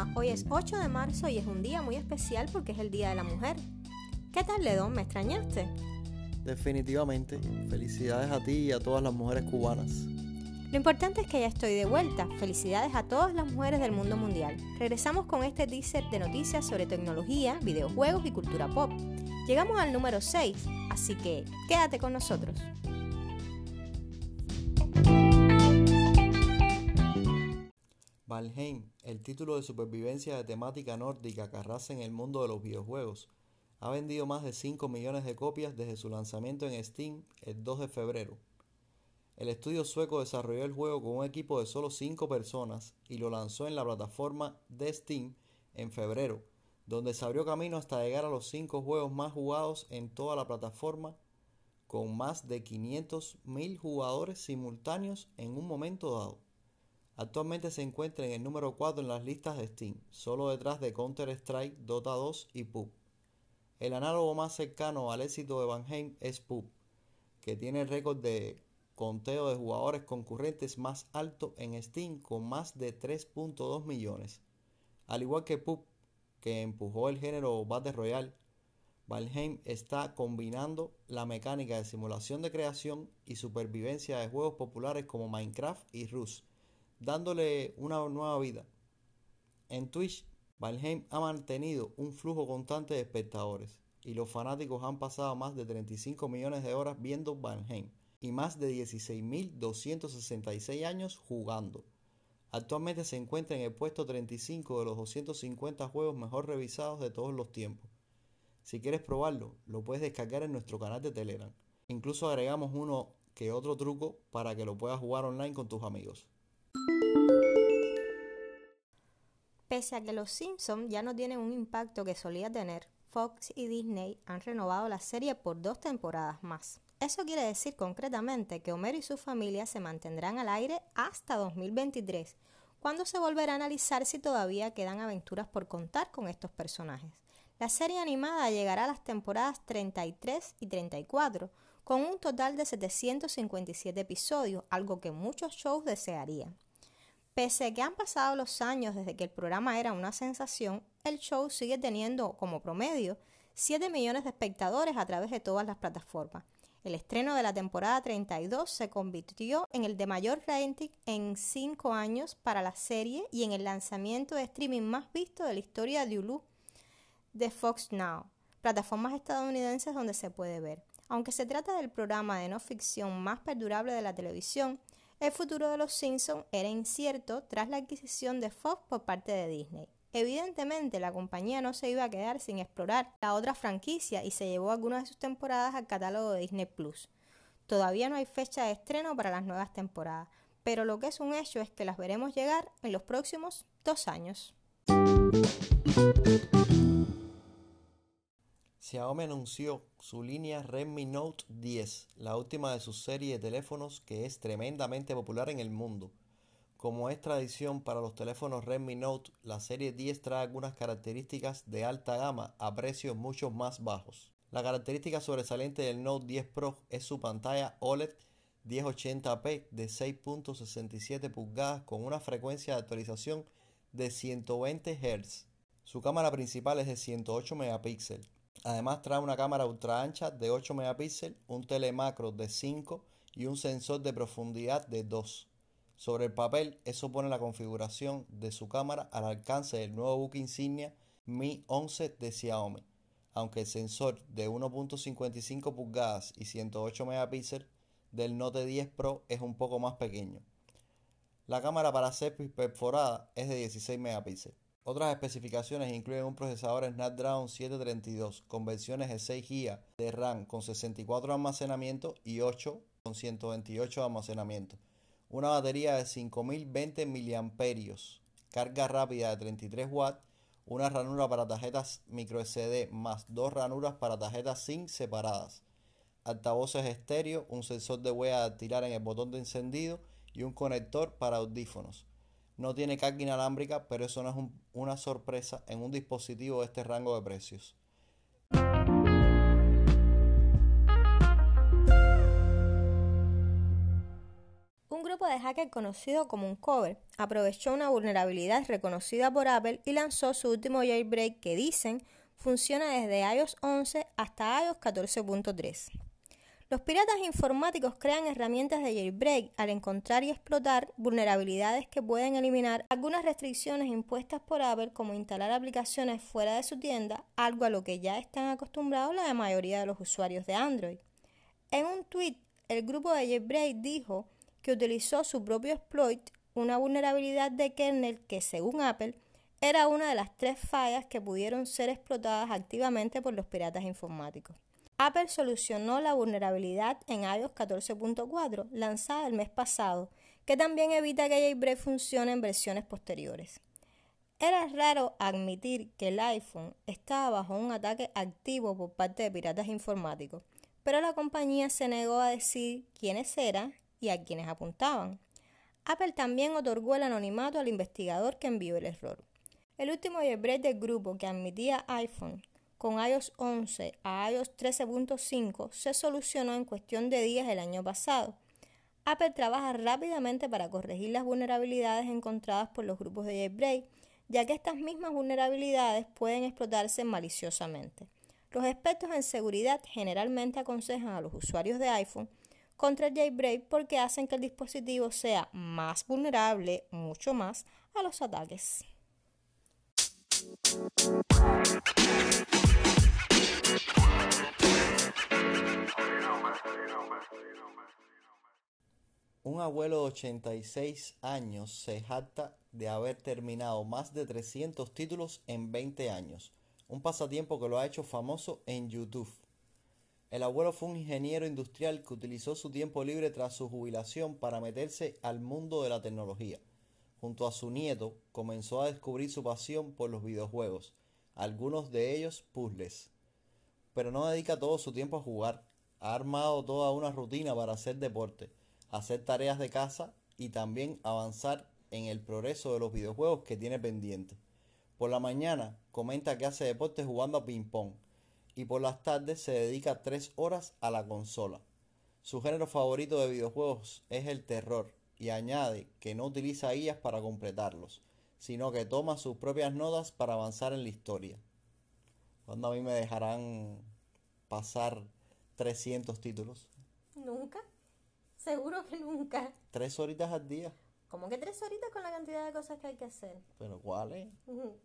Hola, hoy es 8 de marzo y es un día muy especial porque es el Día de la Mujer. ¿Qué tal, Ledón? ¿Me extrañaste? Definitivamente. Felicidades a ti y a todas las mujeres cubanas. Lo importante es que ya estoy de vuelta. Felicidades a todas las mujeres del mundo mundial. Regresamos con este teaser de noticias sobre tecnología, videojuegos y cultura pop. Llegamos al número 6, así que quédate con nosotros. Valheim, el título de supervivencia de temática nórdica que arrasa en el mundo de los videojuegos, ha vendido más de 5 millones de copias desde su lanzamiento en Steam el 2 de febrero. El estudio sueco desarrolló el juego con un equipo de solo 5 personas y lo lanzó en la plataforma de Steam en febrero, donde se abrió camino hasta llegar a los 5 juegos más jugados en toda la plataforma, con más de 500.000 jugadores simultáneos en un momento dado. Actualmente se encuentra en el número 4 en las listas de Steam, solo detrás de Counter-Strike, Dota 2 y PUB. El análogo más cercano al éxito de Van Heim es PUB, que tiene el récord de conteo de jugadores concurrentes más alto en Steam con más de 3.2 millones. Al igual que PUB, que empujó el género Battle Royale, Valheim está combinando la mecánica de simulación de creación y supervivencia de juegos populares como Minecraft y Rust dándole una nueva vida. En Twitch, Valheim ha mantenido un flujo constante de espectadores y los fanáticos han pasado más de 35 millones de horas viendo Valheim y más de 16.266 años jugando. Actualmente se encuentra en el puesto 35 de los 250 juegos mejor revisados de todos los tiempos. Si quieres probarlo, lo puedes descargar en nuestro canal de Telegram. Incluso agregamos uno que otro truco para que lo puedas jugar online con tus amigos. Pese a que los Simpsons ya no tienen un impacto que solía tener, Fox y Disney han renovado la serie por dos temporadas más. Eso quiere decir concretamente que Homero y su familia se mantendrán al aire hasta 2023, cuando se volverá a analizar si todavía quedan aventuras por contar con estos personajes. La serie animada llegará a las temporadas 33 y 34, con un total de 757 episodios, algo que muchos shows desearían. Pese a que han pasado los años desde que el programa era una sensación, el show sigue teniendo como promedio 7 millones de espectadores a través de todas las plataformas. El estreno de la temporada 32 se convirtió en el de mayor rating en 5 años para la serie y en el lanzamiento de streaming más visto de la historia de Hulu de Fox Now, plataformas estadounidenses donde se puede ver. Aunque se trata del programa de no ficción más perdurable de la televisión, el futuro de los Simpsons era incierto tras la adquisición de Fox por parte de Disney. Evidentemente, la compañía no se iba a quedar sin explorar la otra franquicia y se llevó algunas de sus temporadas al catálogo de Disney Plus. Todavía no hay fecha de estreno para las nuevas temporadas, pero lo que es un hecho es que las veremos llegar en los próximos dos años. Xiaomi anunció su línea Redmi Note 10, la última de su serie de teléfonos que es tremendamente popular en el mundo. Como es tradición para los teléfonos Redmi Note, la serie 10 trae algunas características de alta gama a precios mucho más bajos. La característica sobresaliente del Note 10 Pro es su pantalla OLED 1080p de 6.67 pulgadas con una frecuencia de actualización de 120 Hz. Su cámara principal es de 108 megapíxeles Además trae una cámara ultra ancha de 8 megapíxeles, un telemacro de 5 y un sensor de profundidad de 2. Sobre el papel, eso pone la configuración de su cámara al alcance del nuevo buque insignia Mi 11 de Xiaomi, aunque el sensor de 1.55 pulgadas y 108 megapíxeles del Note 10 Pro es un poco más pequeño. La cámara para selfies perforada es de 16 megapíxeles. Otras especificaciones incluyen un procesador Snapdragon 732 con versiones de 6 GB de RAM con 64 de almacenamiento y 8 con 128 de almacenamiento. Una batería de 5020 mAh, carga rápida de 33 watts, una ranura para tarjetas micro SD más dos ranuras para tarjetas SIM separadas, altavoces estéreo, un sensor de huella tirar en el botón de encendido y un conector para audífonos. No tiene carga inalámbrica, pero eso no es una sorpresa en un dispositivo de este rango de precios. Un grupo de hackers conocido como un cover aprovechó una vulnerabilidad reconocida por Apple y lanzó su último jailbreak que dicen funciona desde iOS 11 hasta iOS 14.3. Los piratas informáticos crean herramientas de jailbreak al encontrar y explotar vulnerabilidades que pueden eliminar algunas restricciones impuestas por Apple como instalar aplicaciones fuera de su tienda, algo a lo que ya están acostumbrados la mayoría de los usuarios de Android. En un tweet, el grupo de jailbreak dijo que utilizó su propio exploit, una vulnerabilidad de kernel que según Apple era una de las tres fallas que pudieron ser explotadas activamente por los piratas informáticos. Apple solucionó la vulnerabilidad en iOS 14.4, lanzada el mes pasado, que también evita que Jailbreak funcione en versiones posteriores. Era raro admitir que el iPhone estaba bajo un ataque activo por parte de piratas informáticos, pero la compañía se negó a decir quiénes eran y a quiénes apuntaban. Apple también otorgó el anonimato al investigador que envió el error. El último jailbreak del grupo que admitía iPhone con iOS 11 a iOS 13.5 se solucionó en cuestión de días el año pasado. Apple trabaja rápidamente para corregir las vulnerabilidades encontradas por los grupos de jailbreak, ya que estas mismas vulnerabilidades pueden explotarse maliciosamente. Los expertos en seguridad generalmente aconsejan a los usuarios de iPhone contra el jailbreak porque hacen que el dispositivo sea más vulnerable, mucho más, a los ataques. Un abuelo de 86 años se jacta de haber terminado más de 300 títulos en 20 años, un pasatiempo que lo ha hecho famoso en YouTube. El abuelo fue un ingeniero industrial que utilizó su tiempo libre tras su jubilación para meterse al mundo de la tecnología. Junto a su nieto, comenzó a descubrir su pasión por los videojuegos, algunos de ellos puzzles. Pero no dedica todo su tiempo a jugar, ha armado toda una rutina para hacer deporte, hacer tareas de casa y también avanzar en el progreso de los videojuegos que tiene pendiente. Por la mañana comenta que hace deporte jugando a ping-pong y por las tardes se dedica tres horas a la consola. Su género favorito de videojuegos es el terror y añade que no utiliza guías para completarlos, sino que toma sus propias notas para avanzar en la historia. ¿Cuándo a mí me dejarán pasar 300 títulos? Nunca. Seguro que nunca. Tres horitas al día. ¿Cómo que tres horitas con la cantidad de cosas que hay que hacer? ¿Pero cuáles?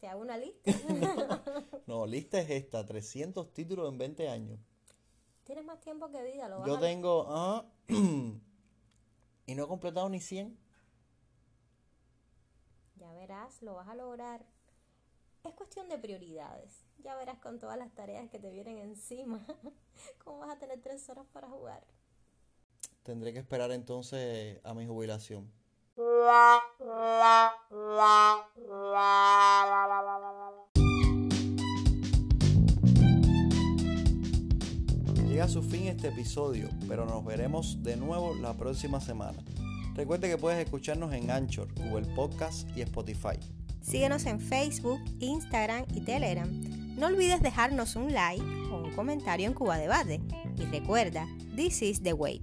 Te hago una lista. no, lista es esta, 300 títulos en 20 años. Tienes más tiempo que vida, lo vas Yo a- tengo... ah, y no he completado ni 100. Ya verás, lo vas a lograr. Es cuestión de prioridades. Ya verás con todas las tareas que te vienen encima. ¿Cómo vas a tener tres horas para jugar? Tendré que esperar entonces a mi jubilación. Llega a su fin este episodio, pero nos veremos de nuevo la próxima semana. Recuerde que puedes escucharnos en Anchor, Google Podcast y Spotify. Síguenos en Facebook, Instagram y Telegram. No olvides dejarnos un like o un comentario en Cuba Debate. Y recuerda, this is the way.